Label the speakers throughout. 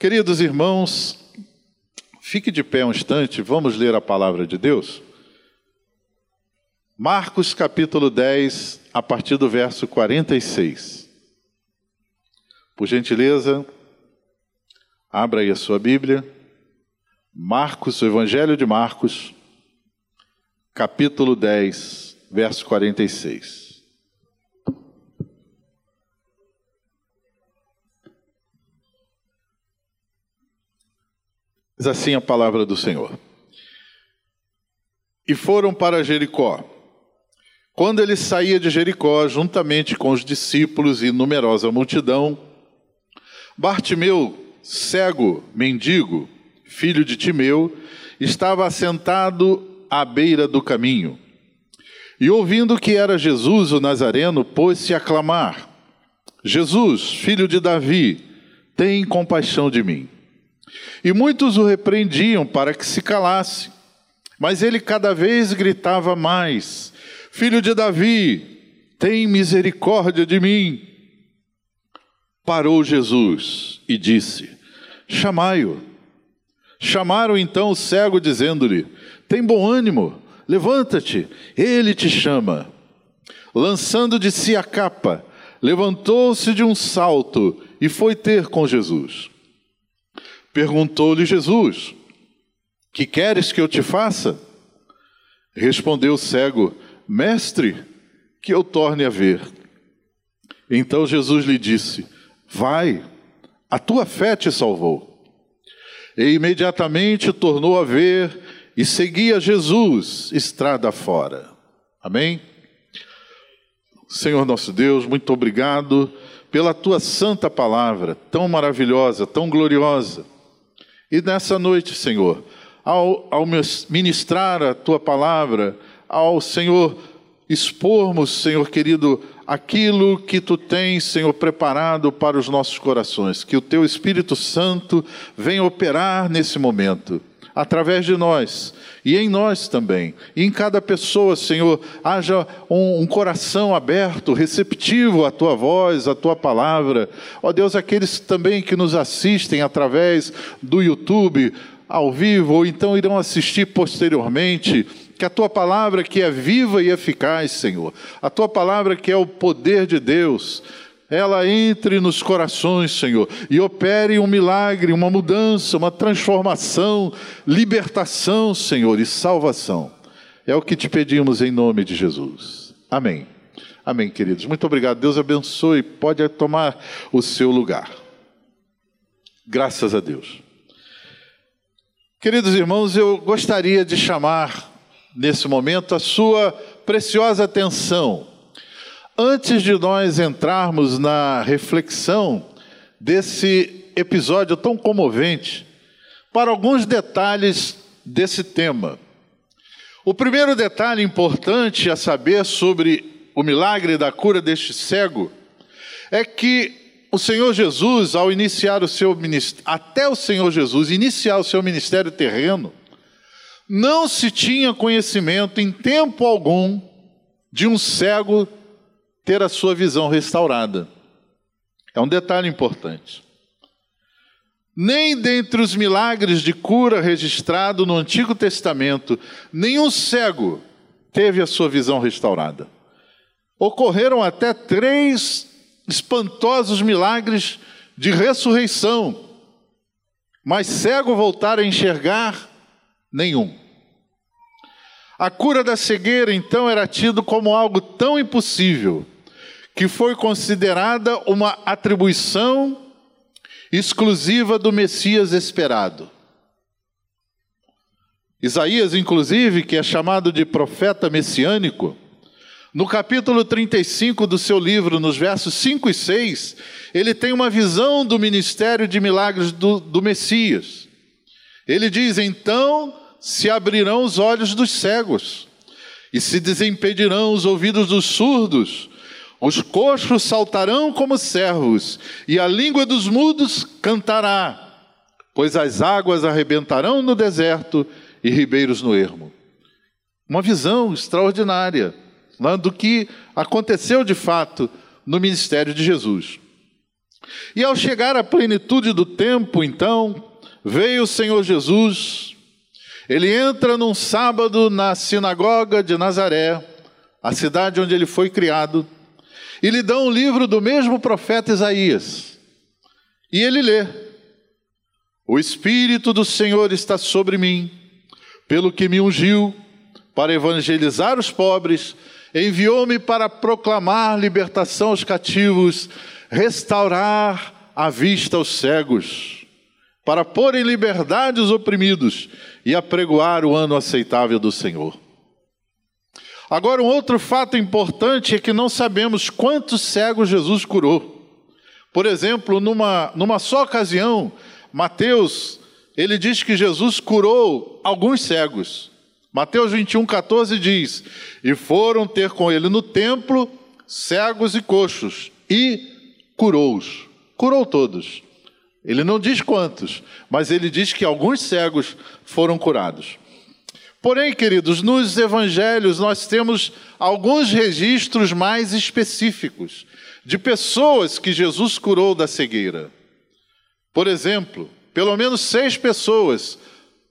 Speaker 1: Queridos irmãos, fique de pé um instante, vamos ler a palavra de Deus. Marcos capítulo 10, a partir do verso 46. Por gentileza, abra aí a sua Bíblia. Marcos, o Evangelho de Marcos, capítulo 10, verso 46. Diz assim a palavra do Senhor. E foram para Jericó. Quando ele saía de Jericó, juntamente com os discípulos e numerosa multidão, Bartimeu, cego, mendigo, filho de Timeu, estava assentado à beira do caminho. E ouvindo que era Jesus o Nazareno, pôs-se a clamar: Jesus, filho de Davi, tem compaixão de mim. E muitos o repreendiam para que se calasse. Mas ele cada vez gritava mais: Filho de Davi, tem misericórdia de mim. Parou Jesus e disse: Chamai-o. Chamaram então o cego, dizendo-lhe: Tem bom ânimo, levanta-te, ele te chama. Lançando de si a capa, levantou-se de um salto e foi ter com Jesus. Perguntou-lhe Jesus: Que queres que eu te faça? Respondeu o cego: Mestre, que eu torne a ver. Então Jesus lhe disse: Vai, a tua fé te salvou. E imediatamente tornou a ver e seguia Jesus estrada fora. Amém? Senhor nosso Deus, muito obrigado pela tua santa palavra, tão maravilhosa, tão gloriosa. E nessa noite, Senhor, ao, ao ministrar a tua palavra, ao Senhor expormos, Senhor querido, aquilo que tu tens, Senhor, preparado para os nossos corações. Que o teu Espírito Santo venha operar nesse momento através de nós e em nós também. E em cada pessoa, Senhor, haja um, um, coração aberto, receptivo à tua voz, à tua palavra. Ó Deus, aqueles também que nos assistem através do YouTube, ao vivo, ou então irão assistir posteriormente. Que a tua palavra, que é viva e eficaz, Senhor, a tua palavra, que é o poder de Deus, ela entre nos corações, Senhor, e opere um milagre, uma mudança, uma transformação, libertação, Senhor, e salvação. É o que te pedimos em nome de Jesus. Amém. Amém, queridos. Muito obrigado. Deus abençoe. Pode tomar o seu lugar. Graças a Deus. Queridos irmãos, eu gostaria de chamar nesse momento a sua preciosa atenção Antes de nós entrarmos na reflexão desse episódio tão comovente, para alguns detalhes desse tema. O primeiro detalhe importante a saber sobre o milagre da cura deste cego é que o Senhor Jesus, ao iniciar o seu ministério, até o Senhor Jesus iniciar o seu ministério terreno, não se tinha conhecimento em tempo algum de um cego ter a sua visão restaurada. É um detalhe importante. Nem dentre os milagres de cura registrado no Antigo Testamento, nenhum cego teve a sua visão restaurada. Ocorreram até três espantosos milagres de ressurreição, mas cego voltar a enxergar nenhum. A cura da cegueira, então, era tido como algo tão impossível que foi considerada uma atribuição exclusiva do Messias esperado. Isaías, inclusive, que é chamado de profeta messiânico, no capítulo 35 do seu livro, nos versos 5 e 6, ele tem uma visão do ministério de milagres do, do Messias. Ele diz: Então se abrirão os olhos dos cegos, e se desimpedirão os ouvidos dos surdos, os coxos saltarão como servos, e a língua dos mudos cantará, pois as águas arrebentarão no deserto e ribeiros no ermo. Uma visão extraordinária do que aconteceu de fato no ministério de Jesus. E ao chegar à plenitude do tempo, então, veio o Senhor Jesus. Ele entra num sábado na sinagoga de Nazaré, a cidade onde ele foi criado, e lhe dá um livro do mesmo profeta Isaías. E ele lê: O Espírito do Senhor está sobre mim, pelo que me ungiu para evangelizar os pobres, enviou-me para proclamar libertação aos cativos, restaurar a vista aos cegos, para pôr em liberdade os oprimidos e apregoar o ano aceitável do Senhor. Agora, um outro fato importante é que não sabemos quantos cegos Jesus curou. Por exemplo, numa, numa só ocasião, Mateus, ele diz que Jesus curou alguns cegos. Mateus 21, 14 diz: E foram ter com ele no templo cegos e coxos, e curou-os. Curou todos. Ele não diz quantos, mas ele diz que alguns cegos foram curados. Porém, queridos, nos evangelhos nós temos alguns registros mais específicos de pessoas que Jesus curou da cegueira. Por exemplo, pelo menos seis pessoas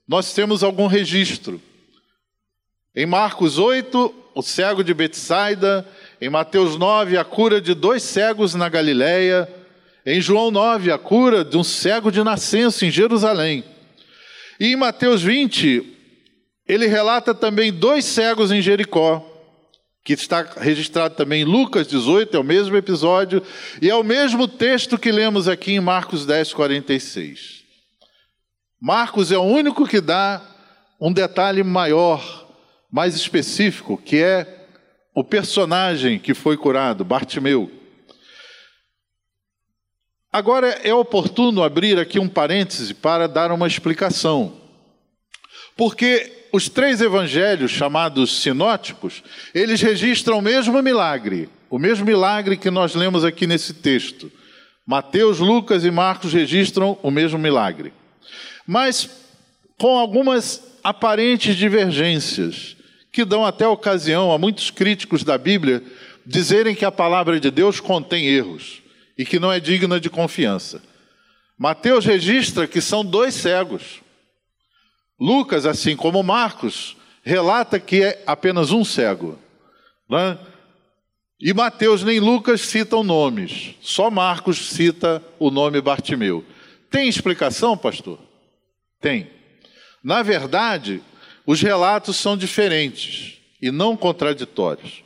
Speaker 1: nós temos algum registro. Em Marcos 8, o cego de Betsaida, em Mateus 9, a cura de dois cegos na Galiléia, em João 9, a cura de um cego de nascença em Jerusalém. E em Mateus 20, ele relata também dois cegos em Jericó, que está registrado também em Lucas 18, é o mesmo episódio, e é o mesmo texto que lemos aqui em Marcos 10, 46. Marcos é o único que dá um detalhe maior, mais específico, que é o personagem que foi curado, Bartimeu. Agora é oportuno abrir aqui um parêntese para dar uma explicação. Porque os três evangelhos, chamados sinóticos, eles registram o mesmo milagre, o mesmo milagre que nós lemos aqui nesse texto. Mateus, Lucas e Marcos registram o mesmo milagre. Mas com algumas aparentes divergências, que dão até ocasião a muitos críticos da Bíblia dizerem que a palavra de Deus contém erros e que não é digna de confiança. Mateus registra que são dois cegos. Lucas, assim como Marcos, relata que é apenas um cego. Né? E Mateus nem Lucas citam nomes, só Marcos cita o nome Bartimeu. Tem explicação, pastor? Tem. Na verdade, os relatos são diferentes e não contraditórios.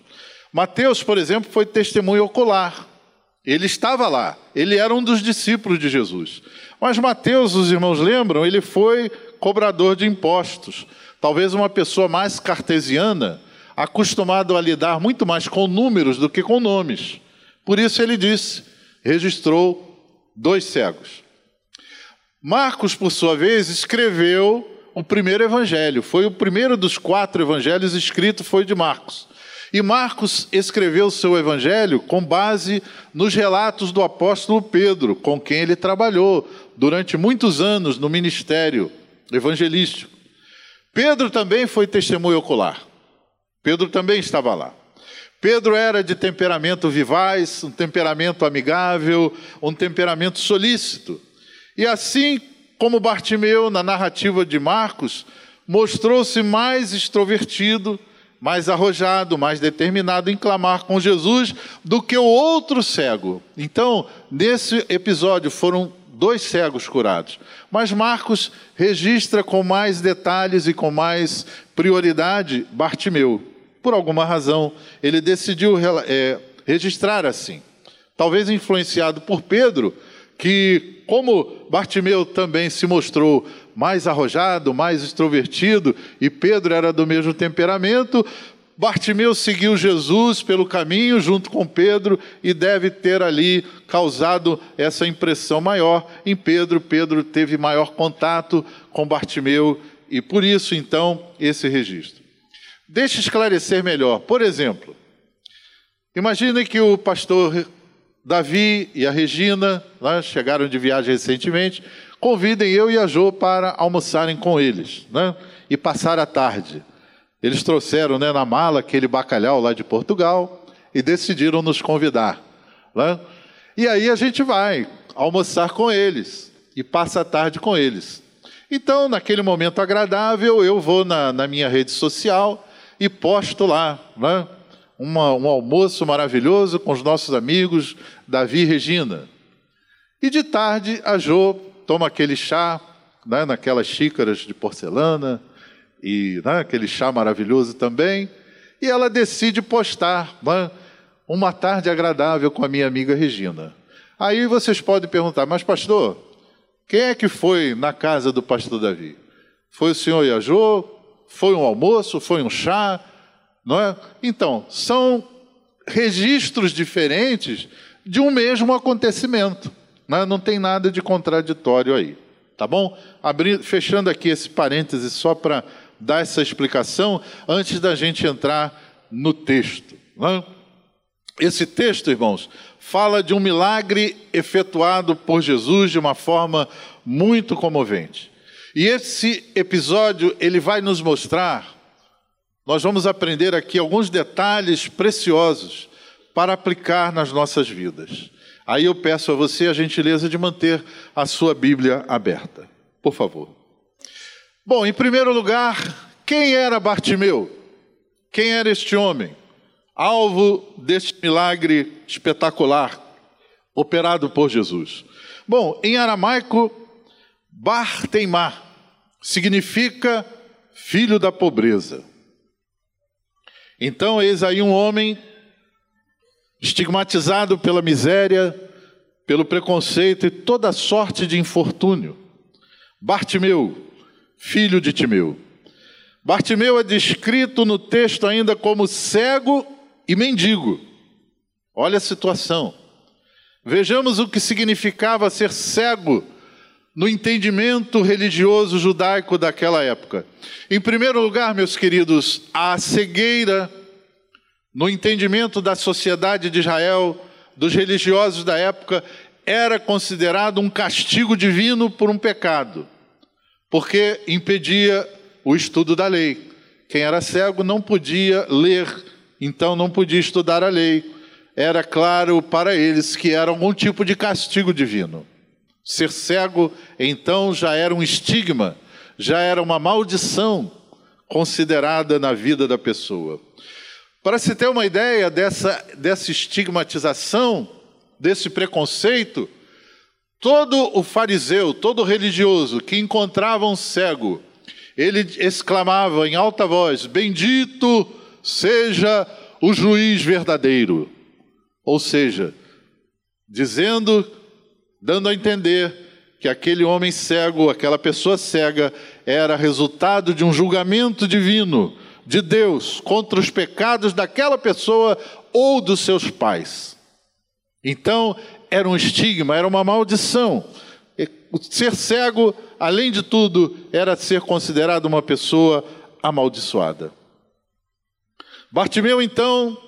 Speaker 1: Mateus, por exemplo, foi testemunho ocular. Ele estava lá, ele era um dos discípulos de Jesus. Mas Mateus, os irmãos lembram, ele foi cobrador de impostos. Talvez uma pessoa mais cartesiana, acostumado a lidar muito mais com números do que com nomes. Por isso ele disse, registrou dois cegos. Marcos, por sua vez, escreveu o primeiro evangelho. Foi o primeiro dos quatro evangelhos escrito foi de Marcos. E Marcos escreveu seu evangelho com base nos relatos do apóstolo Pedro, com quem ele trabalhou durante muitos anos no ministério evangelístico. Pedro também foi testemunho ocular. Pedro também estava lá. Pedro era de temperamento vivaz, um temperamento amigável, um temperamento solícito. E assim como Bartimeu, na narrativa de Marcos, mostrou-se mais extrovertido, mais arrojado, mais determinado em clamar com Jesus do que o outro cego. Então, nesse episódio foram dois cegos curados. Mas Marcos registra com mais detalhes e com mais prioridade Bartimeu. Por alguma razão, ele decidiu é, registrar assim. Talvez influenciado por Pedro, que, como Bartimeu também se mostrou mais arrojado, mais extrovertido, e Pedro era do mesmo temperamento, Bartimeu seguiu Jesus pelo caminho junto com Pedro e deve ter ali causado essa impressão maior em Pedro. Pedro teve maior contato com Bartimeu e por isso então esse registro. Deixe esclarecer melhor. Por exemplo, imagine que o pastor Davi e a Regina né, chegaram de viagem recentemente, convidem eu e a Jo para almoçarem com eles né, e passar a tarde. Eles trouxeram né, na mala aquele bacalhau lá de Portugal e decidiram nos convidar. Né? E aí a gente vai almoçar com eles e passa a tarde com eles. Então, naquele momento agradável, eu vou na, na minha rede social e posto lá né, uma, um almoço maravilhoso com os nossos amigos Davi e Regina. E de tarde, a Jo toma aquele chá, né, naquelas xícaras de porcelana, e né, aquele chá maravilhoso também, e ela decide postar né, uma tarde agradável com a minha amiga Regina. Aí vocês podem perguntar, mas pastor, quem é que foi na casa do pastor Davi? Foi o senhor Iajô? Foi um almoço? Foi um chá? Não é? Então, são registros diferentes de um mesmo acontecimento. Não, é? não tem nada de contraditório aí. Tá bom? Abrindo, fechando aqui esse parêntese só para dar essa explicação antes da gente entrar no texto. Não é? Esse texto, irmãos, fala de um milagre efetuado por Jesus de uma forma muito comovente. E esse episódio ele vai nos mostrar, nós vamos aprender aqui alguns detalhes preciosos para aplicar nas nossas vidas. Aí eu peço a você a gentileza de manter a sua Bíblia aberta, por favor. Bom, em primeiro lugar, quem era Bartimeu? Quem era este homem? alvo deste milagre espetacular operado por Jesus? Bom, em aramaico, Barteimá significa filho da pobreza. Então, eis aí um homem estigmatizado pela miséria, pelo preconceito e toda sorte de infortúnio. Bartimeu, filho de Timeu. Bartimeu é descrito no texto ainda como cego e mendigo. Olha a situação. Vejamos o que significava ser cego no entendimento religioso judaico daquela época. Em primeiro lugar, meus queridos, a cegueira no entendimento da sociedade de Israel, dos religiosos da época, era considerado um castigo divino por um pecado, porque impedia o estudo da lei. Quem era cego não podia ler então não podia estudar a lei. Era claro para eles que era algum tipo de castigo divino. Ser cego, então, já era um estigma, já era uma maldição considerada na vida da pessoa. Para se ter uma ideia dessa, dessa estigmatização, desse preconceito, todo o fariseu, todo religioso que encontrava um cego, ele exclamava em alta voz: Bendito seja o juiz verdadeiro. Ou seja, dizendo, dando a entender que aquele homem cego, aquela pessoa cega, era resultado de um julgamento divino de Deus contra os pecados daquela pessoa ou dos seus pais. Então, era um estigma, era uma maldição. Ser cego, além de tudo, era ser considerado uma pessoa amaldiçoada. Bartimeu, então,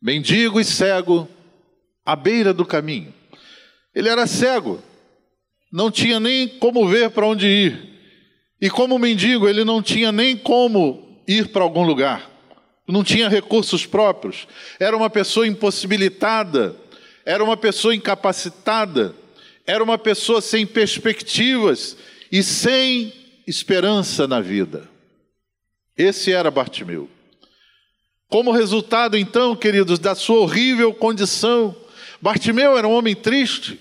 Speaker 1: mendigo e cego, à beira do caminho. Ele era cego, não tinha nem como ver para onde ir. E como mendigo, ele não tinha nem como ir para algum lugar. Não tinha recursos próprios. Era uma pessoa impossibilitada, era uma pessoa incapacitada, era uma pessoa sem perspectivas e sem esperança na vida. Esse era Bartimeu. Como resultado, então, queridos, da sua horrível condição, Bartimeu era um homem triste,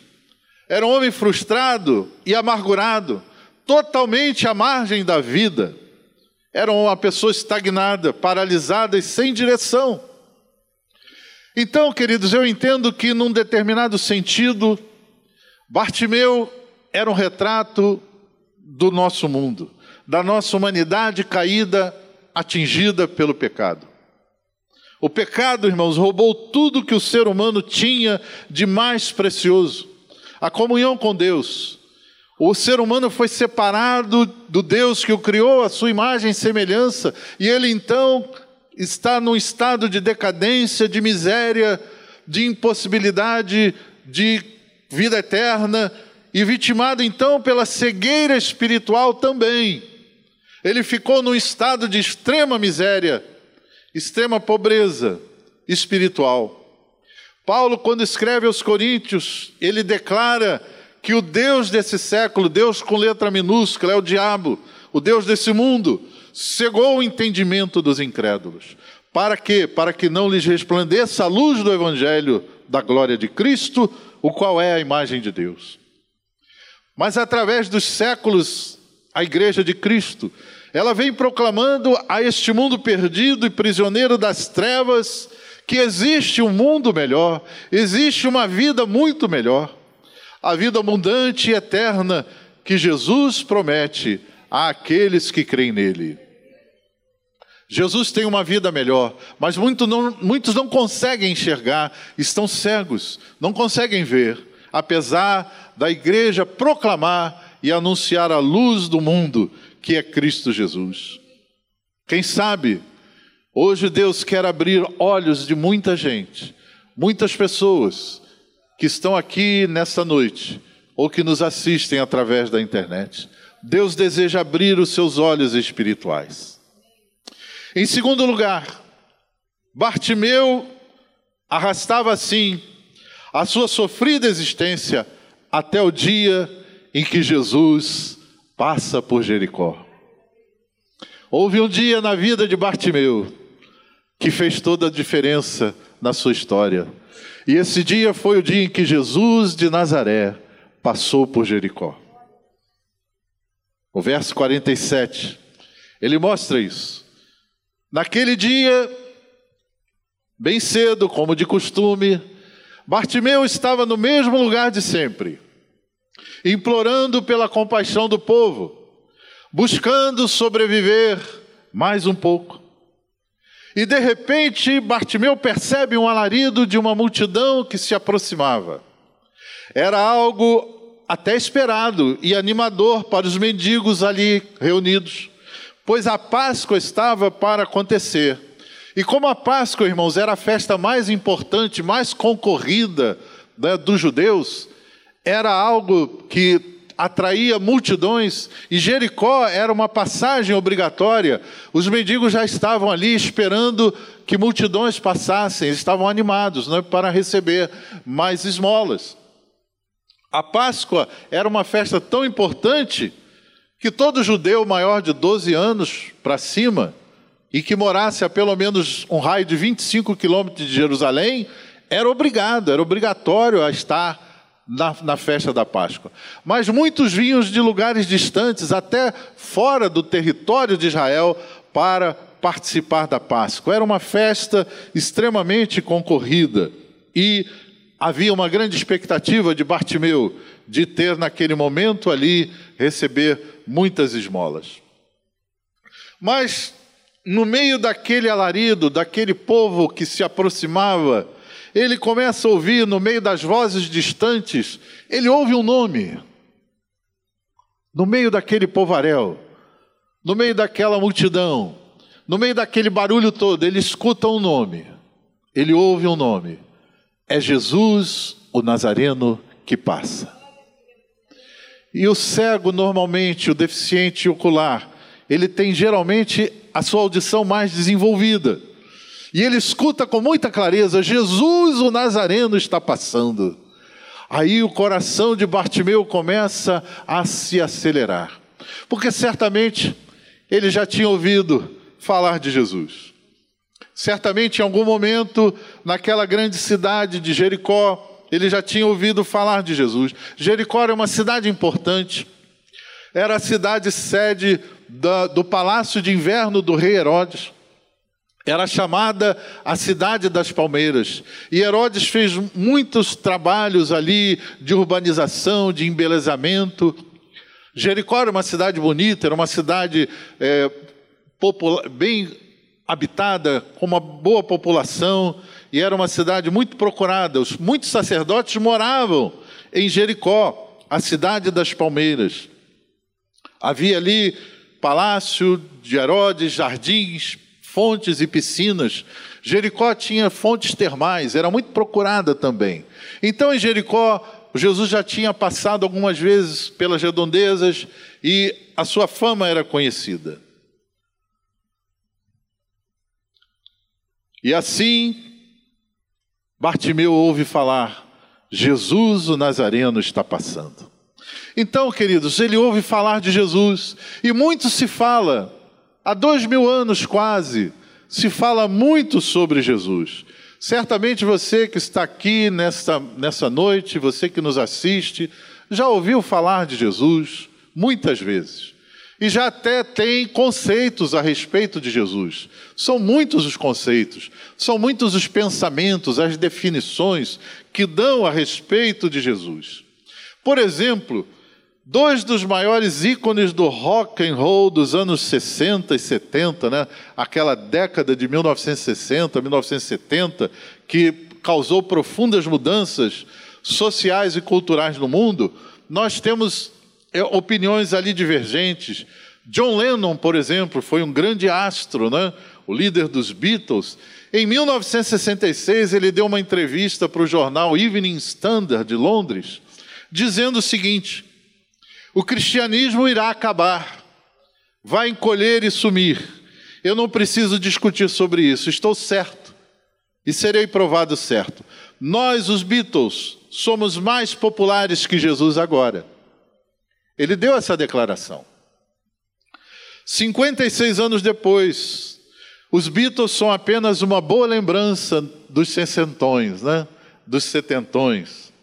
Speaker 1: era um homem frustrado e amargurado, totalmente à margem da vida. Era uma pessoa estagnada, paralisada e sem direção. Então, queridos, eu entendo que, num determinado sentido, Bartimeu era um retrato do nosso mundo, da nossa humanidade caída, atingida pelo pecado. O pecado, irmãos, roubou tudo que o ser humano tinha de mais precioso: a comunhão com Deus. O ser humano foi separado do Deus que o criou, a sua imagem e semelhança, e ele então está num estado de decadência, de miséria, de impossibilidade de vida eterna, e vitimado então pela cegueira espiritual também. Ele ficou num estado de extrema miséria extrema pobreza espiritual. Paulo, quando escreve aos Coríntios, ele declara que o Deus desse século, Deus com letra minúscula, é o diabo, o Deus desse mundo, cegou o entendimento dos incrédulos. Para quê? Para que não lhes resplandeça a luz do Evangelho da glória de Cristo, o qual é a imagem de Deus. Mas através dos séculos, a Igreja de Cristo, ela vem proclamando a este mundo perdido e prisioneiro das trevas que existe um mundo melhor, existe uma vida muito melhor, a vida abundante e eterna que Jesus promete àqueles que creem nele. Jesus tem uma vida melhor, mas muito não, muitos não conseguem enxergar, estão cegos, não conseguem ver, apesar da igreja proclamar e anunciar a luz do mundo, que é Cristo Jesus. Quem sabe, hoje Deus quer abrir olhos de muita gente, muitas pessoas que estão aqui nesta noite ou que nos assistem através da internet. Deus deseja abrir os seus olhos espirituais. Em segundo lugar, Bartimeu arrastava assim a sua sofrida existência até o dia em que Jesus passa por Jericó. Houve um dia na vida de Bartimeu que fez toda a diferença na sua história. E esse dia foi o dia em que Jesus de Nazaré passou por Jericó. O verso 47, ele mostra isso. Naquele dia, bem cedo, como de costume, Bartimeu estava no mesmo lugar de sempre, implorando pela compaixão do povo, buscando sobreviver mais um pouco. E de repente, Bartimeu percebe um alarido de uma multidão que se aproximava. Era algo até esperado e animador para os mendigos ali reunidos pois a Páscoa estava para acontecer. E como a Páscoa, irmãos, era a festa mais importante, mais concorrida né, dos judeus, era algo que atraía multidões, e Jericó era uma passagem obrigatória. Os mendigos já estavam ali esperando que multidões passassem, eles estavam animados né, para receber mais esmolas. A Páscoa era uma festa tão importante que todo judeu maior de 12 anos para cima e que morasse a pelo menos um raio de 25 quilômetros de Jerusalém era obrigado, era obrigatório a estar na, na, festa da Páscoa. Mas muitos vinham de lugares distantes, até fora do território de Israel, para participar da Páscoa. Era uma festa extremamente concorrida e havia uma grande expectativa de Bartimeu de ter naquele momento ali receber muitas esmolas. Mas, no meio daquele alarido, daquele povo que se aproximava, ele começa a ouvir, no meio das vozes distantes, ele ouve um nome. No meio daquele povaréu, no meio daquela multidão, no meio daquele barulho todo, ele escuta um nome. Ele ouve um nome. É Jesus, o Nazareno, que passa. E o cego, normalmente, o deficiente ocular, ele tem geralmente a sua audição mais desenvolvida. E ele escuta com muita clareza: Jesus, o Nazareno, está passando. Aí o coração de Bartimeu começa a se acelerar, porque certamente ele já tinha ouvido falar de Jesus. Certamente, em algum momento, naquela grande cidade de Jericó, ele já tinha ouvido falar de Jesus. Jericó era uma cidade importante, era a cidade sede da, do palácio de inverno do rei Herodes. Era chamada a cidade das palmeiras. E Herodes fez muitos trabalhos ali de urbanização, de embelezamento. Jericó era uma cidade bonita, era uma cidade é, popular, bem habitada, com uma boa população e era uma cidade muito procurada. Os, muitos sacerdotes moravam em Jericó, a cidade das palmeiras. Havia ali palácio de Herodes, jardins, fontes e piscinas. Jericó tinha fontes termais, era muito procurada também. Então, em Jericó, Jesus já tinha passado algumas vezes pelas redondezas e a sua fama era conhecida. E assim, Bartimeu ouve falar: Jesus o Nazareno está passando. Então, queridos, ele ouve falar de Jesus e muito se fala, há dois mil anos quase, se fala muito sobre Jesus. Certamente você que está aqui nessa, nessa noite, você que nos assiste, já ouviu falar de Jesus muitas vezes. E já até tem conceitos a respeito de Jesus. São muitos os conceitos, são muitos os pensamentos, as definições que dão a respeito de Jesus. Por exemplo, dois dos maiores ícones do rock and roll dos anos 60 e 70, né? aquela década de 1960, 1970, que causou profundas mudanças sociais e culturais no mundo, nós temos opiniões ali divergentes. John Lennon, por exemplo, foi um grande astro, né? o líder dos Beatles. Em 1966, ele deu uma entrevista para o jornal Evening Standard de Londres, dizendo o seguinte: o cristianismo irá acabar, vai encolher e sumir. Eu não preciso discutir sobre isso, estou certo e serei provado certo. Nós, os Beatles, somos mais populares que Jesus agora. Ele deu essa declaração. 56 anos depois, os Beatles são apenas uma boa lembrança dos sessentões, né? dos setentões.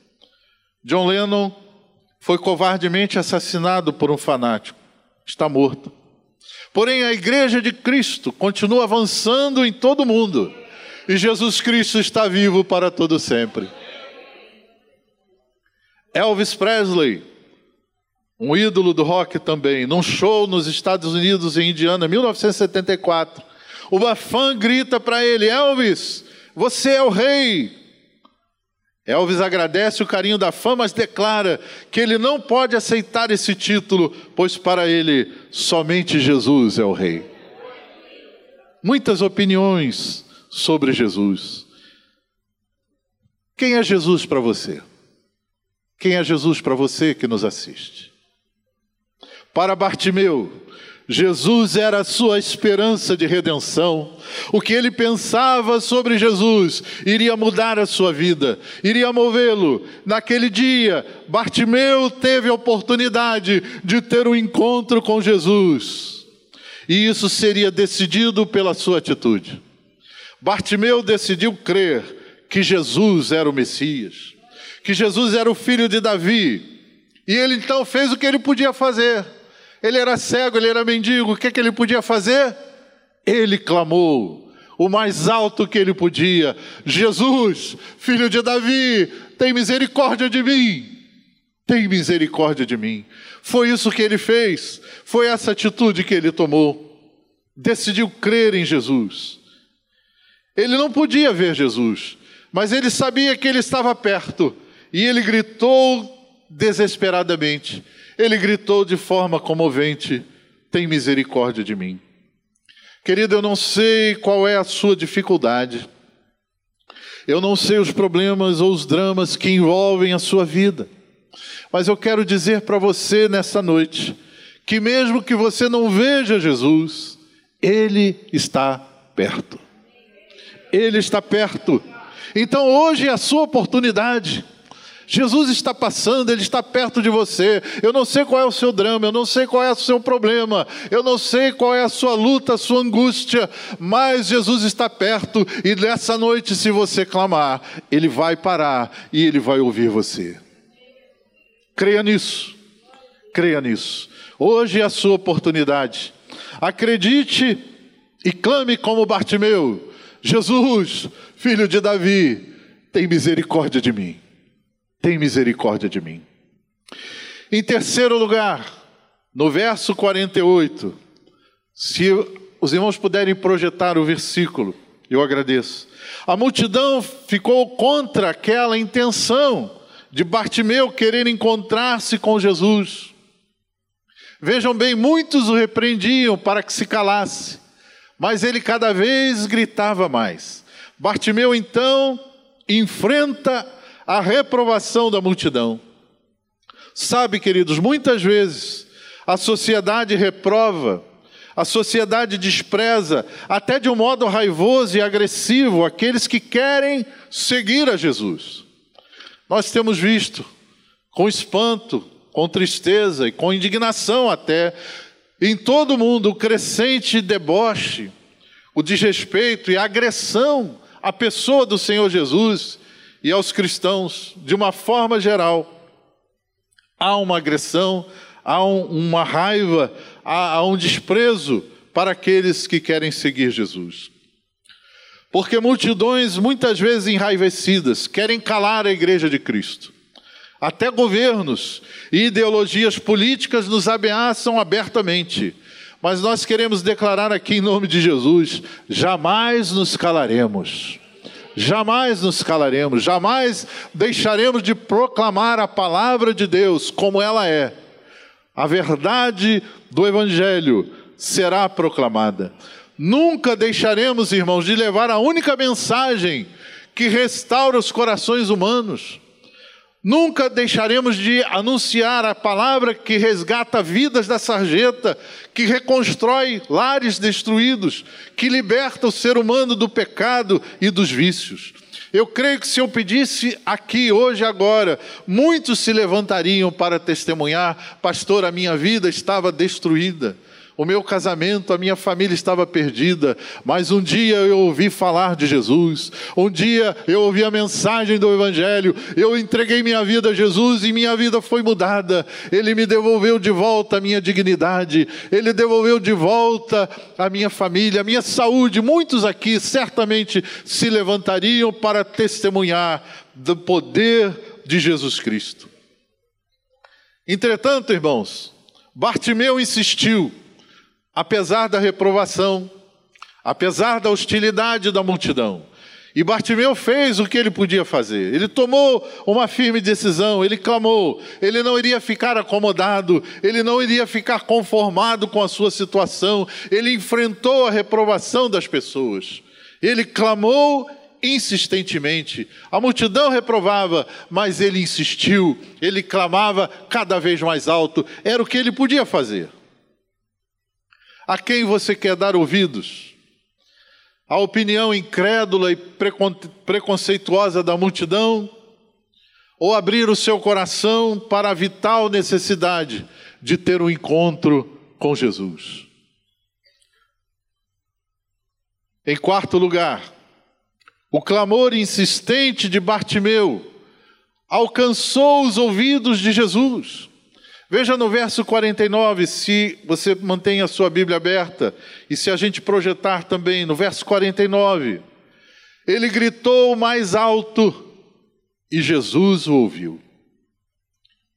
Speaker 1: John Lennon foi covardemente assassinado por um fanático, está morto. Porém, a Igreja de Cristo continua avançando em todo o mundo, e Jesus Cristo está vivo para todo sempre. Elvis Presley um ídolo do rock também, num show nos Estados Unidos, em Indiana, 1974. Uma fã grita para ele: Elvis, você é o rei. Elvis agradece o carinho da fã, mas declara que ele não pode aceitar esse título, pois para ele somente Jesus é o rei. Muitas opiniões sobre Jesus. Quem é Jesus para você? Quem é Jesus para você que nos assiste? Para Bartimeu, Jesus era a sua esperança de redenção. O que ele pensava sobre Jesus iria mudar a sua vida, iria movê-lo. Naquele dia, Bartimeu teve a oportunidade de ter um encontro com Jesus. E isso seria decidido pela sua atitude. Bartimeu decidiu crer que Jesus era o Messias, que Jesus era o filho de Davi. E ele então fez o que ele podia fazer ele era cego, ele era mendigo, o que, que ele podia fazer? Ele clamou o mais alto que ele podia: Jesus, filho de Davi, tem misericórdia de mim. Tem misericórdia de mim. Foi isso que ele fez, foi essa atitude que ele tomou. Decidiu crer em Jesus. Ele não podia ver Jesus, mas ele sabia que ele estava perto e ele gritou desesperadamente: ele gritou de forma comovente: Tem misericórdia de mim. Querido, eu não sei qual é a sua dificuldade, eu não sei os problemas ou os dramas que envolvem a sua vida, mas eu quero dizer para você nessa noite que, mesmo que você não veja Jesus, Ele está perto. Ele está perto. Então hoje é a sua oportunidade. Jesus está passando, Ele está perto de você. Eu não sei qual é o seu drama, eu não sei qual é o seu problema, eu não sei qual é a sua luta, a sua angústia, mas Jesus está perto e nessa noite, se você clamar, Ele vai parar e Ele vai ouvir você. Creia nisso, creia nisso. Hoje é a sua oportunidade. Acredite e clame como Bartimeu: Jesus, filho de Davi, tem misericórdia de mim tem misericórdia de mim. Em terceiro lugar, no verso 48, se os irmãos puderem projetar o versículo, eu agradeço. A multidão ficou contra aquela intenção de Bartimeu querer encontrar-se com Jesus. Vejam bem, muitos o repreendiam para que se calasse, mas ele cada vez gritava mais. Bartimeu então enfrenta a reprovação da multidão. Sabe, queridos, muitas vezes a sociedade reprova, A sociedade despreza, até de um modo raivoso e agressivo, aqueles que querem seguir a Jesus. Nós temos visto, com espanto, com tristeza e com indignação até, em todo o mundo, o crescente deboche, o desrespeito e a agressão à pessoa do Senhor Jesus e aos cristãos, de uma forma geral. Há uma agressão, há um, uma raiva, há, há um desprezo para aqueles que querem seguir Jesus. Porque multidões, muitas vezes enraivecidas, querem calar a igreja de Cristo. Até governos e ideologias políticas nos ameaçam abertamente. Mas nós queremos declarar aqui em nome de Jesus: jamais nos calaremos. Jamais nos calaremos, jamais deixaremos de proclamar a palavra de Deus como ela é. A verdade do Evangelho será proclamada. Nunca deixaremos, irmãos, de levar a única mensagem que restaura os corações humanos. Nunca deixaremos de anunciar a palavra que resgata vidas da sarjeta, que reconstrói lares destruídos, que liberta o ser humano do pecado e dos vícios. Eu creio que se eu pedisse aqui, hoje, agora, muitos se levantariam para testemunhar: Pastor, a minha vida estava destruída o meu casamento, a minha família estava perdida, mas um dia eu ouvi falar de Jesus, um dia eu ouvi a mensagem do Evangelho, eu entreguei minha vida a Jesus e minha vida foi mudada. Ele me devolveu de volta a minha dignidade, ele devolveu de volta a minha família, a minha saúde. Muitos aqui certamente se levantariam para testemunhar do poder de Jesus Cristo. Entretanto, irmãos, Bartimeu insistiu apesar da reprovação, apesar da hostilidade da multidão. E Bartimeu fez o que ele podia fazer. Ele tomou uma firme decisão, ele clamou. Ele não iria ficar acomodado, ele não iria ficar conformado com a sua situação. Ele enfrentou a reprovação das pessoas. Ele clamou insistentemente. A multidão reprovava, mas ele insistiu, ele clamava cada vez mais alto. Era o que ele podia fazer. A quem você quer dar ouvidos? A opinião incrédula e preconceituosa da multidão? Ou abrir o seu coração para a vital necessidade de ter um encontro com Jesus? Em quarto lugar, o clamor insistente de Bartimeu alcançou os ouvidos de Jesus. Veja no verso 49, se você mantém a sua Bíblia aberta, e se a gente projetar também no verso 49, ele gritou mais alto e Jesus o ouviu.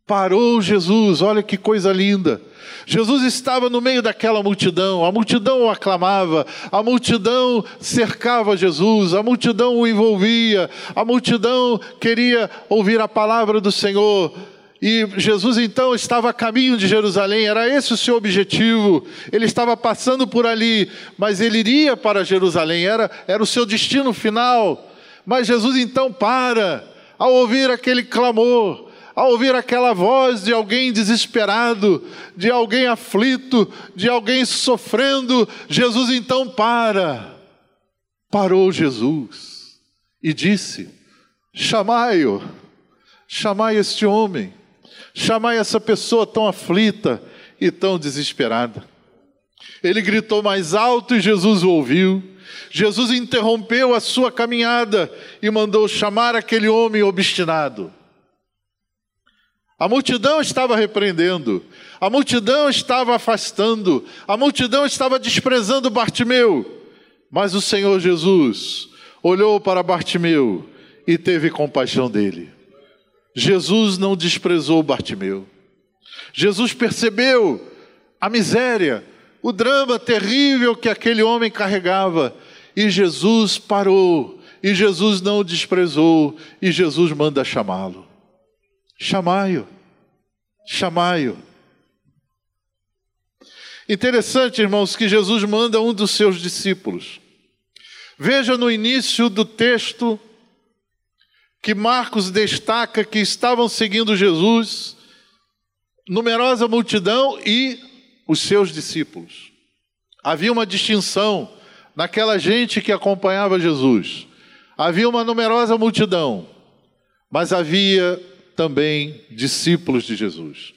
Speaker 1: Parou Jesus, olha que coisa linda. Jesus estava no meio daquela multidão, a multidão o aclamava, a multidão cercava Jesus, a multidão o envolvia, a multidão queria ouvir a palavra do Senhor. E Jesus então estava a caminho de Jerusalém, era esse o seu objetivo. Ele estava passando por ali, mas ele iria para Jerusalém, era, era o seu destino final. Mas Jesus então para, ao ouvir aquele clamor, ao ouvir aquela voz de alguém desesperado, de alguém aflito, de alguém sofrendo, Jesus então para. Parou Jesus e disse: Chamai-o, chamai este homem. Chamai essa pessoa tão aflita e tão desesperada. Ele gritou mais alto e Jesus o ouviu. Jesus interrompeu a sua caminhada e mandou chamar aquele homem obstinado. A multidão estava repreendendo, a multidão estava afastando, a multidão estava desprezando Bartimeu. Mas o Senhor Jesus olhou para Bartimeu e teve compaixão dele. Jesus não desprezou Bartimeu. Jesus percebeu a miséria, o drama terrível que aquele homem carregava, e Jesus parou, e Jesus não o desprezou, e Jesus manda chamá-lo. Chamai-o, chamai-o. Interessante, irmãos, que Jesus manda um dos seus discípulos. Veja no início do texto que Marcos destaca que estavam seguindo Jesus, numerosa multidão e os seus discípulos. Havia uma distinção naquela gente que acompanhava Jesus. Havia uma numerosa multidão, mas havia também discípulos de Jesus.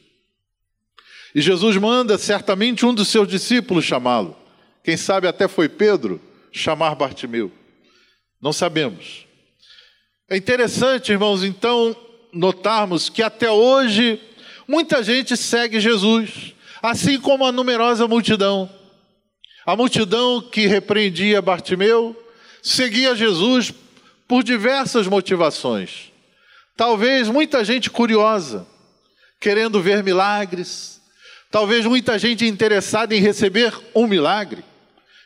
Speaker 1: E Jesus manda certamente um dos seus discípulos chamá-lo. Quem sabe até foi Pedro chamar Bartimeu. Não sabemos. É interessante, irmãos, então, notarmos que até hoje muita gente segue Jesus, assim como a numerosa multidão. A multidão que repreendia Bartimeu seguia Jesus por diversas motivações. Talvez muita gente curiosa, querendo ver milagres, talvez muita gente interessada em receber um milagre,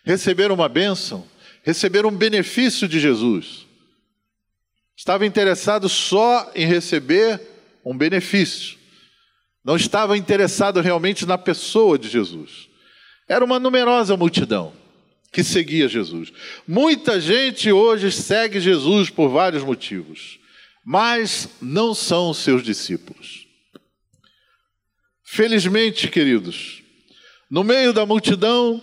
Speaker 1: receber uma bênção, receber um benefício de Jesus. Estava interessado só em receber um benefício. Não estava interessado realmente na pessoa de Jesus. Era uma numerosa multidão que seguia Jesus. Muita gente hoje segue Jesus por vários motivos, mas não são seus discípulos. Felizmente, queridos, no meio da multidão,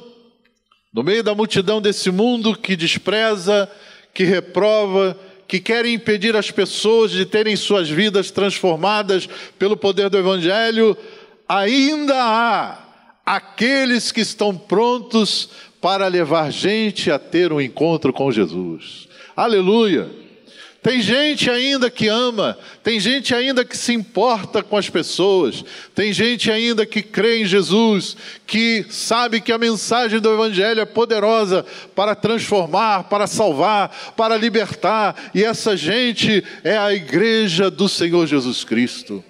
Speaker 1: no meio da multidão desse mundo que despreza, que reprova, que querem impedir as pessoas de terem suas vidas transformadas pelo poder do Evangelho, ainda há aqueles que estão prontos para levar gente a ter um encontro com Jesus. Aleluia! Tem gente ainda que ama, tem gente ainda que se importa com as pessoas, tem gente ainda que crê em Jesus, que sabe que a mensagem do Evangelho é poderosa para transformar, para salvar, para libertar, e essa gente é a igreja do Senhor Jesus Cristo.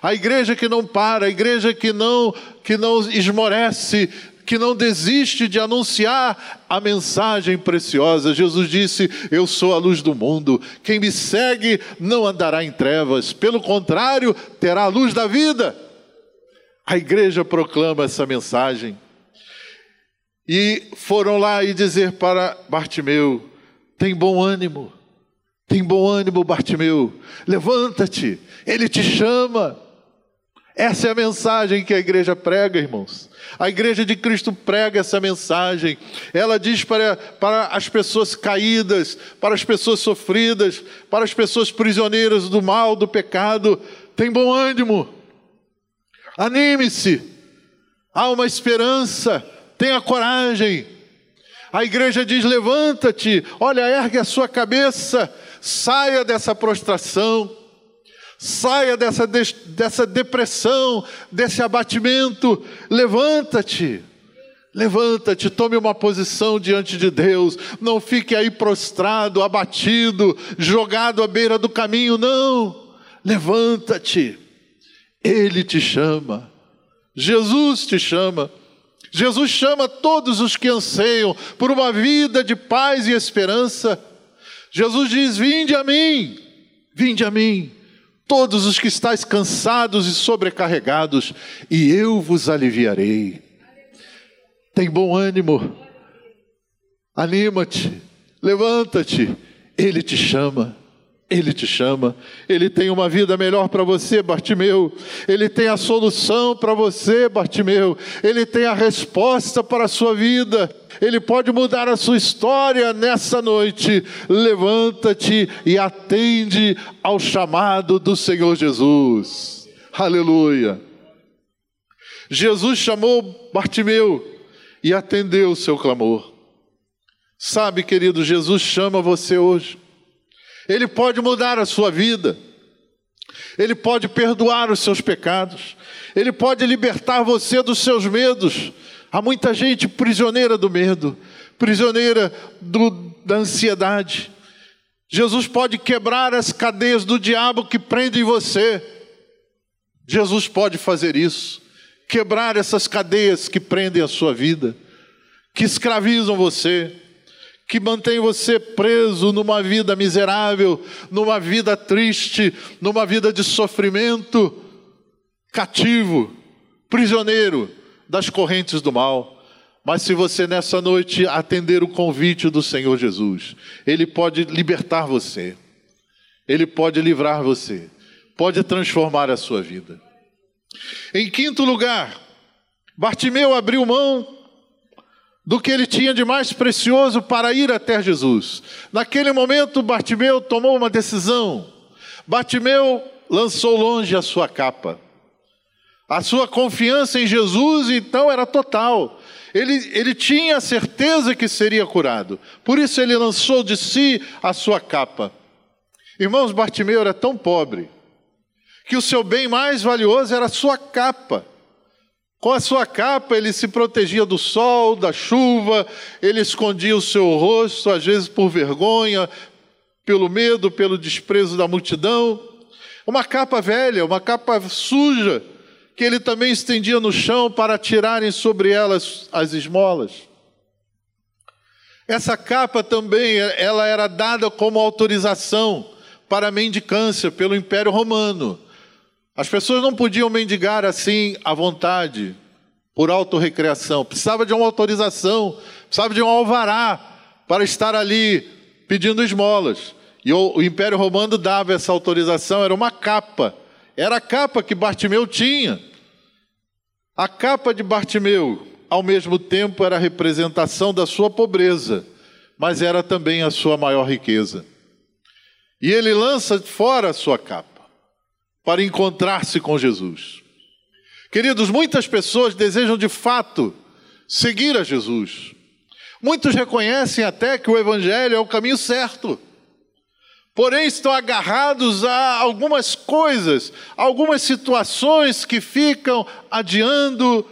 Speaker 1: A igreja que não para, a igreja que não que não esmorece que não desiste de anunciar a mensagem preciosa. Jesus disse: Eu sou a luz do mundo. Quem me segue não andará em trevas, pelo contrário, terá a luz da vida. A igreja proclama essa mensagem. E foram lá e dizer para Bartimeu: Tem bom ânimo, tem bom ânimo, Bartimeu, levanta-te, ele te chama. Essa é a mensagem que a igreja prega, irmãos. A igreja de Cristo prega essa mensagem. Ela diz para, para as pessoas caídas, para as pessoas sofridas, para as pessoas prisioneiras do mal, do pecado: tem bom ânimo, anime-se, há uma esperança, tenha coragem. A igreja diz: levanta-te, olha, ergue a sua cabeça, saia dessa prostração Saia dessa, dessa depressão, desse abatimento. Levanta-te. Levanta-te, tome uma posição diante de Deus. Não fique aí prostrado, abatido, jogado à beira do caminho. Não. Levanta-te. Ele te chama. Jesus te chama. Jesus chama todos os que anseiam por uma vida de paz e esperança. Jesus diz: Vinde a mim, vinde a mim todos os que estáis cansados e sobrecarregados, e eu vos aliviarei. Tem bom ânimo, anima-te, levanta-te, Ele te chama. Ele te chama, Ele tem uma vida melhor para você, Bartimeu. Ele tem a solução para você, Bartimeu. Ele tem a resposta para a sua vida. Ele pode mudar a sua história nessa noite. Levanta-te e atende ao chamado do Senhor Jesus. Aleluia. Jesus chamou Bartimeu e atendeu o seu clamor. Sabe, querido, Jesus chama você hoje. Ele pode mudar a sua vida, Ele pode perdoar os seus pecados, Ele pode libertar você dos seus medos. Há muita gente prisioneira do medo, prisioneira do, da ansiedade. Jesus pode quebrar as cadeias do diabo que prendem você. Jesus pode fazer isso, quebrar essas cadeias que prendem a sua vida, que escravizam você que mantém você preso numa vida miserável, numa vida triste, numa vida de sofrimento, cativo, prisioneiro das correntes do mal. Mas se você nessa noite atender o convite do Senhor Jesus, Ele pode libertar você, Ele pode livrar você, pode transformar a sua vida. Em quinto lugar, Bartimeu abriu mão do que ele tinha de mais precioso para ir até Jesus. Naquele momento, Bartimeu tomou uma decisão. Bartimeu lançou longe a sua capa. A sua confiança em Jesus, então, era total. Ele, ele tinha certeza que seria curado. Por isso, ele lançou de si a sua capa. Irmãos, Bartimeu era tão pobre que o seu bem mais valioso era a sua capa. Com a sua capa, ele se protegia do sol, da chuva, ele escondia o seu rosto, às vezes por vergonha, pelo medo, pelo desprezo da multidão. Uma capa velha, uma capa suja, que ele também estendia no chão para tirarem sobre elas as esmolas. Essa capa também, ela era dada como autorização para a mendicância pelo Império Romano. As pessoas não podiam mendigar assim à vontade, por autorrecreação. Precisava de uma autorização, precisava de um alvará para estar ali pedindo esmolas. E o, o Império Romano dava essa autorização, era uma capa. Era a capa que Bartimeu tinha. A capa de Bartimeu, ao mesmo tempo, era a representação da sua pobreza, mas era também a sua maior riqueza. E ele lança fora a sua capa para encontrar-se com Jesus. Queridos, muitas pessoas desejam de fato seguir a Jesus. Muitos reconhecem até que o Evangelho é o caminho certo. Porém, estão agarrados a algumas coisas, algumas situações que ficam adiando,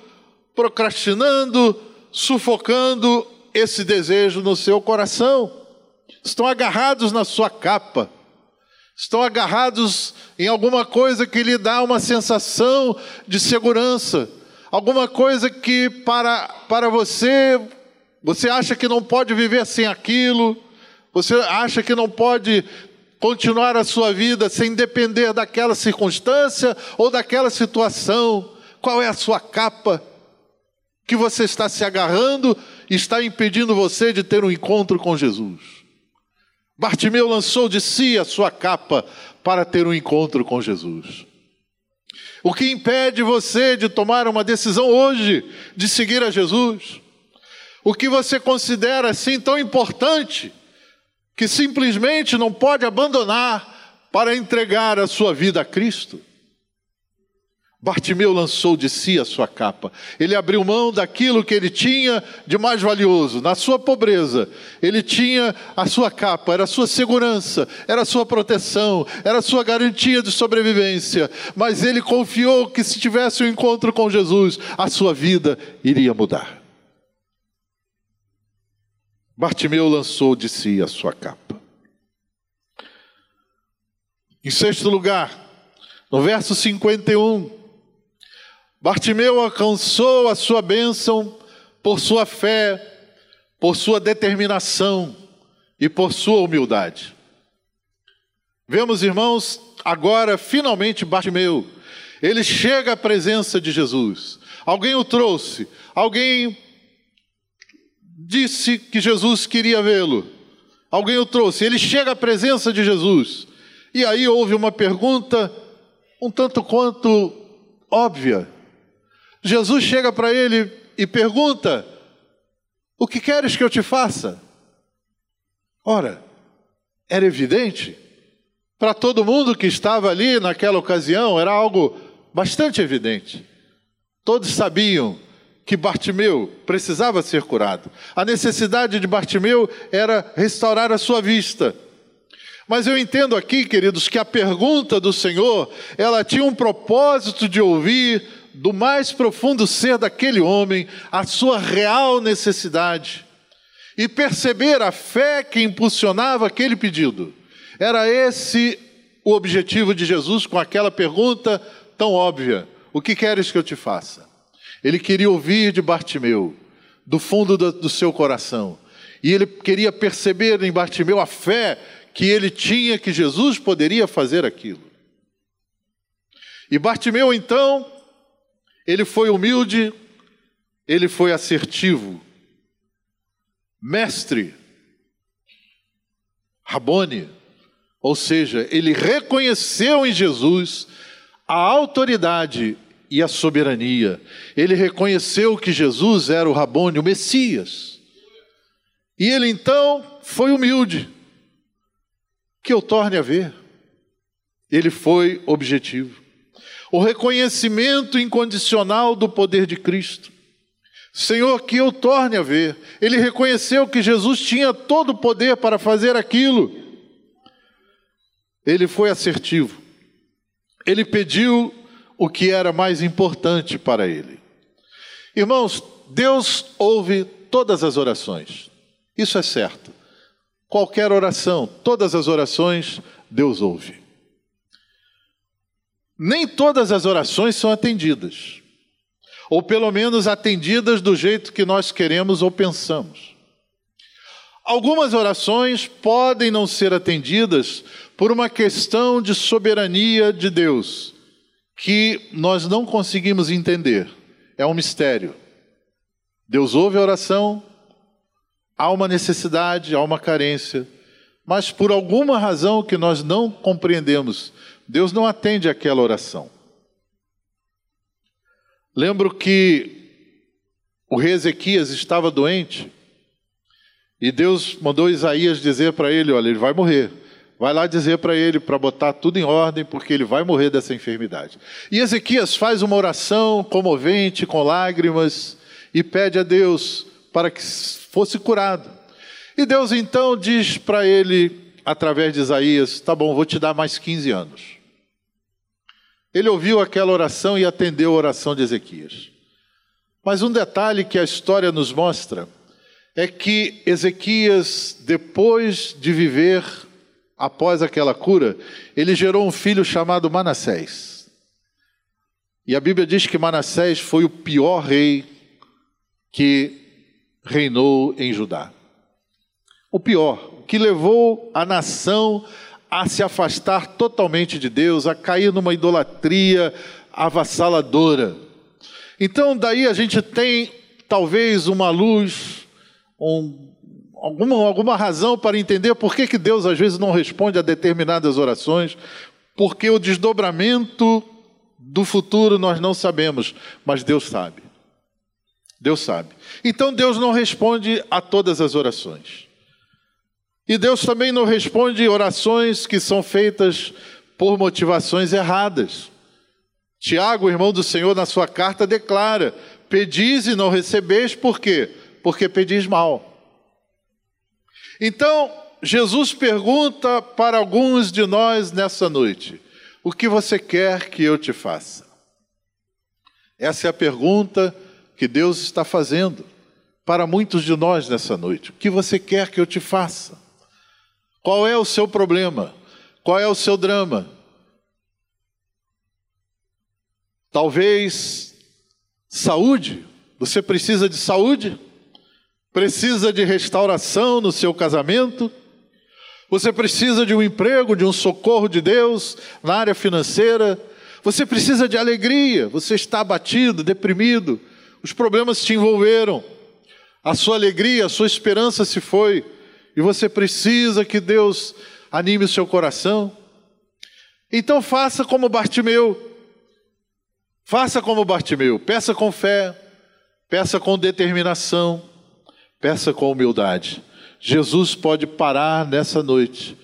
Speaker 1: procrastinando, sufocando esse desejo no seu coração. Estão agarrados na sua capa. Estão agarrados em alguma coisa que lhe dá uma sensação de segurança, alguma coisa que para, para você, você acha que não pode viver sem aquilo, você acha que não pode continuar a sua vida sem depender daquela circunstância ou daquela situação. Qual é a sua capa que você está se agarrando e está impedindo você de ter um encontro com Jesus? Bartimeu lançou de si a sua capa para ter um encontro com Jesus. O que impede você de tomar uma decisão hoje de seguir a Jesus? O que você considera assim tão importante que simplesmente não pode abandonar para entregar a sua vida a Cristo? Bartimeu lançou de si a sua capa. Ele abriu mão daquilo que ele tinha de mais valioso. Na sua pobreza, ele tinha a sua capa, era a sua segurança, era a sua proteção, era a sua garantia de sobrevivência. Mas ele confiou que se tivesse um encontro com Jesus, a sua vida iria mudar. Bartimeu lançou de si a sua capa. Em sexto lugar, no verso 51, Bartimeu alcançou a sua bênção por sua fé, por sua determinação e por sua humildade. Vemos, irmãos, agora finalmente Bartimeu, ele chega à presença de Jesus. Alguém o trouxe, alguém disse que Jesus queria vê-lo. Alguém o trouxe, ele chega à presença de Jesus. E aí houve uma pergunta um tanto quanto óbvia. Jesus chega para ele e pergunta: O que queres que eu te faça? Ora, era evidente, para todo mundo que estava ali naquela ocasião, era algo bastante evidente. Todos sabiam que Bartimeu precisava ser curado. A necessidade de Bartimeu era restaurar a sua vista. Mas eu entendo aqui, queridos, que a pergunta do Senhor, ela tinha um propósito de ouvir do mais profundo ser daquele homem a sua real necessidade e perceber a fé que impulsionava aquele pedido. Era esse o objetivo de Jesus com aquela pergunta tão óbvia: O que queres que eu te faça? Ele queria ouvir de Bartimeu, do fundo do, do seu coração, e ele queria perceber em Bartimeu a fé que ele tinha que Jesus poderia fazer aquilo. E Bartimeu então ele foi humilde, ele foi assertivo. Mestre, Rabone, ou seja, ele reconheceu em Jesus a autoridade e a soberania. Ele reconheceu que Jesus era o Rabone, o Messias. E ele então foi humilde. Que eu torne a ver. Ele foi objetivo. O reconhecimento incondicional do poder de Cristo. Senhor, que eu torne a ver. Ele reconheceu que Jesus tinha todo o poder para fazer aquilo. Ele foi assertivo. Ele pediu o que era mais importante para ele. Irmãos, Deus ouve todas as orações. Isso é certo. Qualquer oração, todas as orações, Deus ouve. Nem todas as orações são atendidas, ou pelo menos atendidas do jeito que nós queremos ou pensamos. Algumas orações podem não ser atendidas por uma questão de soberania de Deus, que nós não conseguimos entender. É um mistério. Deus ouve a oração, há uma necessidade, há uma carência, mas por alguma razão que nós não compreendemos, Deus não atende aquela oração. Lembro que o rei Ezequias estava doente e Deus mandou Isaías dizer para ele: Olha, ele vai morrer. Vai lá dizer para ele para botar tudo em ordem, porque ele vai morrer dessa enfermidade. E Ezequias faz uma oração comovente, com lágrimas, e pede a Deus para que fosse curado. E Deus então diz para ele, através de Isaías: Tá bom, vou te dar mais 15 anos. Ele ouviu aquela oração e atendeu a oração de Ezequias. Mas um detalhe que a história nos mostra é que Ezequias, depois de viver após aquela cura, ele gerou um filho chamado Manassés. E a Bíblia diz que Manassés foi o pior rei que reinou em Judá. O pior, que levou a nação a se afastar totalmente de Deus, a cair numa idolatria avassaladora. Então, daí a gente tem talvez uma luz, um alguma, alguma razão para entender por que, que Deus às vezes não responde a determinadas orações, porque o desdobramento do futuro nós não sabemos, mas Deus sabe. Deus sabe. Então Deus não responde a todas as orações. E Deus também não responde orações que são feitas por motivações erradas. Tiago, irmão do Senhor, na sua carta declara: Pedis e não recebeis, por quê? Porque pedis mal. Então, Jesus pergunta para alguns de nós nessa noite: O que você quer que eu te faça? Essa é a pergunta que Deus está fazendo para muitos de nós nessa noite. O que você quer que eu te faça? Qual é o seu problema? Qual é o seu drama? Talvez saúde. Você precisa de saúde? Precisa de restauração no seu casamento, você precisa de um emprego, de um socorro de Deus na área financeira, você precisa de alegria, você está abatido, deprimido, os problemas te envolveram, a sua alegria, a sua esperança se foi, e você precisa que Deus anime o seu coração. Então faça como Bartimeu. Faça como Bartimeu, peça com fé, peça com determinação, Peça com humildade. Jesus pode parar nessa noite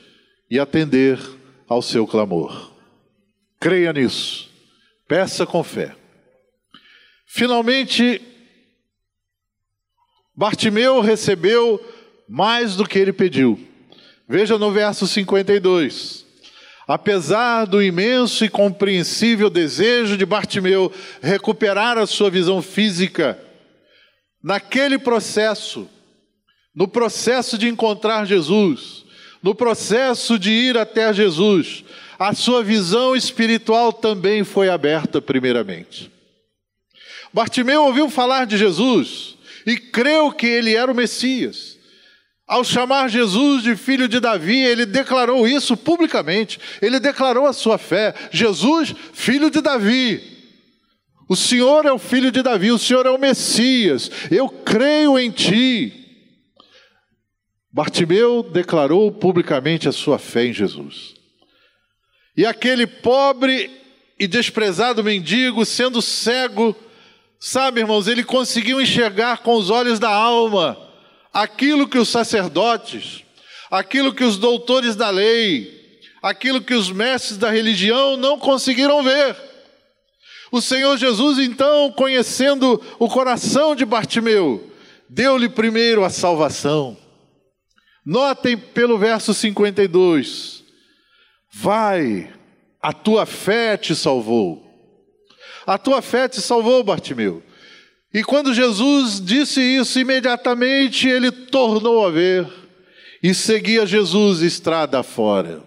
Speaker 1: e atender ao seu clamor. Creia nisso. Peça com fé. Finalmente, Bartimeu recebeu mais do que ele pediu. Veja no verso 52. Apesar do imenso e compreensível desejo de Bartimeu recuperar a sua visão física, naquele processo, no processo de encontrar Jesus, no processo de ir até Jesus, a sua visão espiritual também foi aberta, primeiramente. Bartimeu ouviu falar de Jesus e creu que ele era o Messias. Ao chamar Jesus de filho de Davi, ele declarou isso publicamente. Ele declarou a sua fé: Jesus, filho de Davi. O Senhor é o filho de Davi, o Senhor é o Messias, eu creio em ti. Bartimeu declarou publicamente a sua fé em Jesus. E aquele pobre e desprezado mendigo, sendo cego, sabe, irmãos, ele conseguiu enxergar com os olhos da alma aquilo que os sacerdotes, aquilo que os doutores da lei, aquilo que os mestres da religião não conseguiram ver. O Senhor Jesus, então, conhecendo o coração de Bartimeu, deu-lhe primeiro a salvação. Notem pelo verso 52: Vai, a tua fé te salvou. A tua fé te salvou, Bartimeu. E quando Jesus disse isso, imediatamente ele tornou a ver e seguia Jesus estrada fora.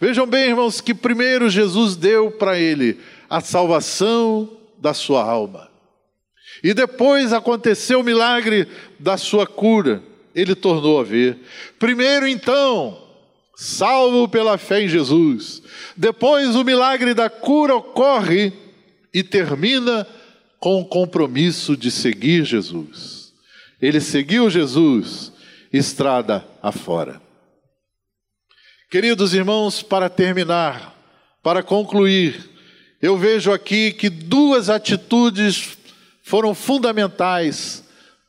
Speaker 1: Vejam bem, irmãos, que primeiro Jesus deu para ele a salvação da sua alma. E depois aconteceu o milagre da sua cura, ele tornou a ver. Primeiro, então, salvo pela fé em Jesus. Depois, o milagre da cura ocorre e termina com o compromisso de seguir Jesus. Ele seguiu Jesus estrada afora. Queridos irmãos, para terminar, para concluir, eu vejo aqui que duas atitudes foram fundamentais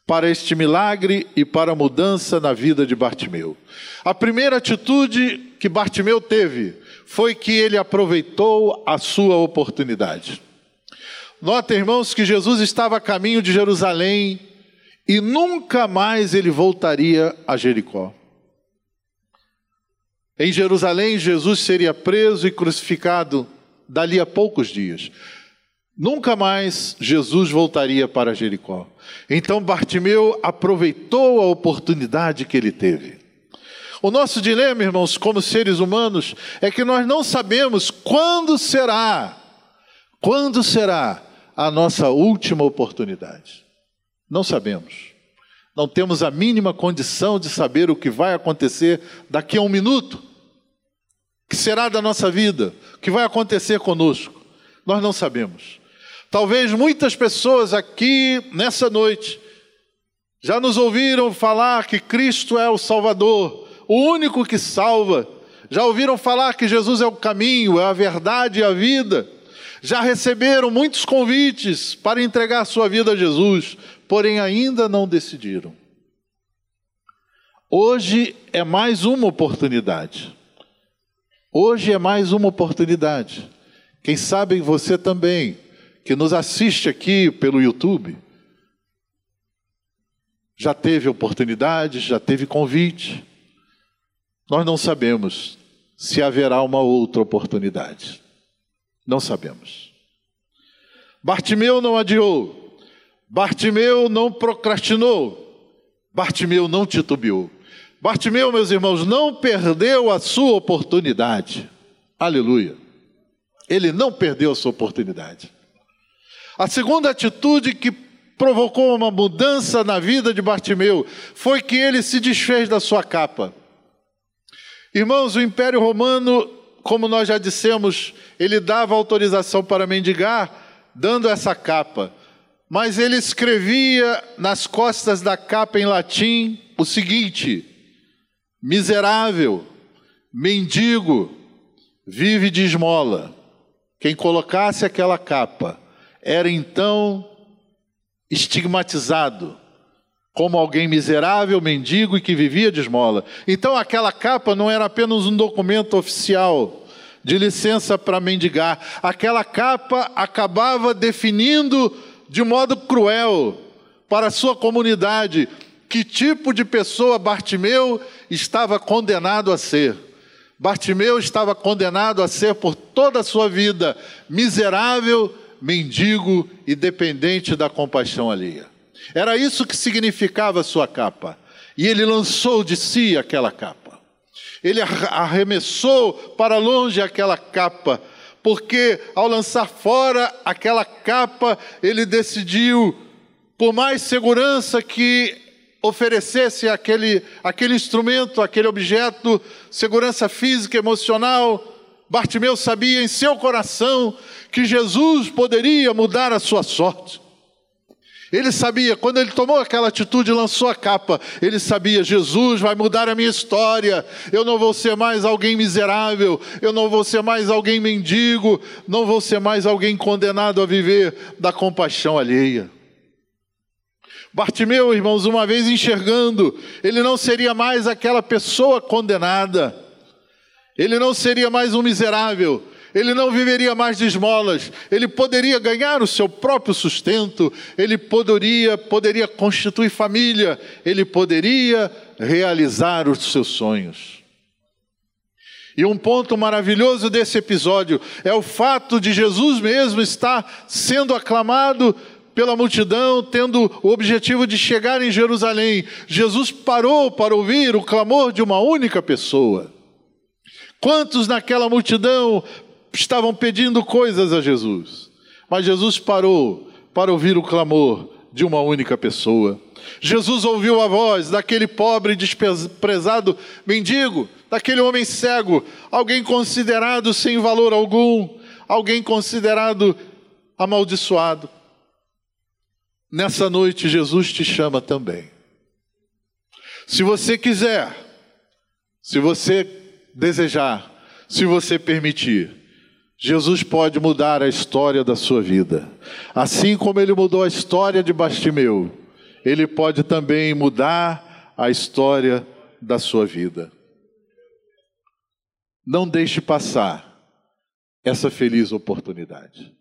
Speaker 1: para este milagre e para a mudança na vida de Bartimeu. A primeira atitude que Bartimeu teve foi que ele aproveitou a sua oportunidade. Nota, irmãos, que Jesus estava a caminho de Jerusalém e nunca mais ele voltaria a Jericó. Em Jerusalém, Jesus seria preso e crucificado dali a poucos dias. Nunca mais Jesus voltaria para Jericó. Então Bartimeu aproveitou a oportunidade que ele teve. O nosso dilema, irmãos, como seres humanos, é que nós não sabemos quando será, quando será a nossa última oportunidade. Não sabemos. Não temos a mínima condição de saber o que vai acontecer daqui a um minuto. Que será da nossa vida? O que vai acontecer conosco? Nós não sabemos. Talvez muitas pessoas aqui nessa noite já nos ouviram falar que Cristo é o Salvador, o único que salva. Já ouviram falar que Jesus é o caminho, é a verdade e a vida já receberam muitos convites para entregar sua vida a Jesus, porém ainda não decidiram. Hoje é mais uma oportunidade. Hoje é mais uma oportunidade. Quem sabe você também, que nos assiste aqui pelo YouTube, já teve oportunidade, já teve convite. Nós não sabemos se haverá uma outra oportunidade. Não sabemos. Bartimeu não adiou. Bartimeu não procrastinou. Bartimeu não titubeou. Bartimeu, meus irmãos, não perdeu a sua oportunidade. Aleluia. Ele não perdeu a sua oportunidade. A segunda atitude que provocou uma mudança na vida de Bartimeu foi que ele se desfez da sua capa. Irmãos, o Império Romano como nós já dissemos, ele dava autorização para mendigar, dando essa capa. Mas ele escrevia nas costas da capa em latim o seguinte: miserável, mendigo, vive de esmola. Quem colocasse aquela capa era então estigmatizado como alguém miserável, mendigo e que vivia de esmola. Então aquela capa não era apenas um documento oficial de licença para mendigar. Aquela capa acabava definindo de modo cruel para a sua comunidade que tipo de pessoa Bartimeu estava condenado a ser. Bartimeu estava condenado a ser por toda a sua vida miserável, mendigo e dependente da compaixão alheia. Era isso que significava a sua capa. E ele lançou de si aquela capa. Ele arremessou para longe aquela capa, porque ao lançar fora aquela capa, ele decidiu, por mais segurança que oferecesse aquele, aquele instrumento, aquele objeto, segurança física, emocional, Bartimeu sabia em seu coração que Jesus poderia mudar a sua sorte. Ele sabia, quando ele tomou aquela atitude e lançou a capa, ele sabia: Jesus vai mudar a minha história. Eu não vou ser mais alguém miserável, eu não vou ser mais alguém mendigo, não vou ser mais alguém condenado a viver da compaixão alheia. Bartimeu, irmãos, uma vez enxergando, ele não seria mais aquela pessoa condenada, ele não seria mais um miserável, ele não viveria mais de esmolas, ele poderia ganhar o seu próprio sustento, ele poderia, poderia constituir família, ele poderia realizar os seus sonhos. E um ponto maravilhoso desse episódio é o fato de Jesus mesmo estar sendo aclamado pela multidão, tendo o objetivo de chegar em Jerusalém. Jesus parou para ouvir o clamor de uma única pessoa. Quantos naquela multidão estavam pedindo coisas a Jesus. Mas Jesus parou para ouvir o clamor de uma única pessoa. Jesus ouviu a voz daquele pobre desprezado mendigo, daquele homem cego, alguém considerado sem valor algum, alguém considerado amaldiçoado. Nessa noite, Jesus te chama também. Se você quiser, se você desejar, se você permitir, Jesus pode mudar a história da sua vida. Assim como ele mudou a história de Bastimeu, ele pode também mudar a história da sua vida. Não deixe passar essa feliz oportunidade.